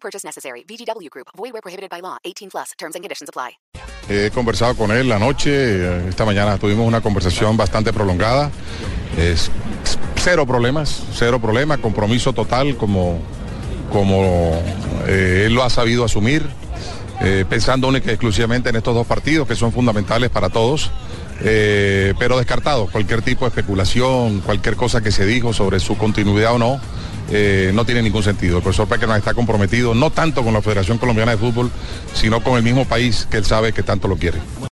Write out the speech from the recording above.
Purchase necessary. VGW Group. Void prohibited by law. 18 plus. Terms and conditions apply. He conversado con él la noche, eh, esta mañana tuvimos una conversación bastante prolongada. Es cero problemas, cero problemas, compromiso total como, como eh, él lo ha sabido asumir, eh, pensando única y exclusivamente en estos dos partidos que son fundamentales para todos. pero descartado cualquier tipo de especulación, cualquier cosa que se dijo sobre su continuidad o no, eh, no tiene ningún sentido. El profesor Pequeno está comprometido no tanto con la Federación Colombiana de Fútbol, sino con el mismo país que él sabe que tanto lo quiere.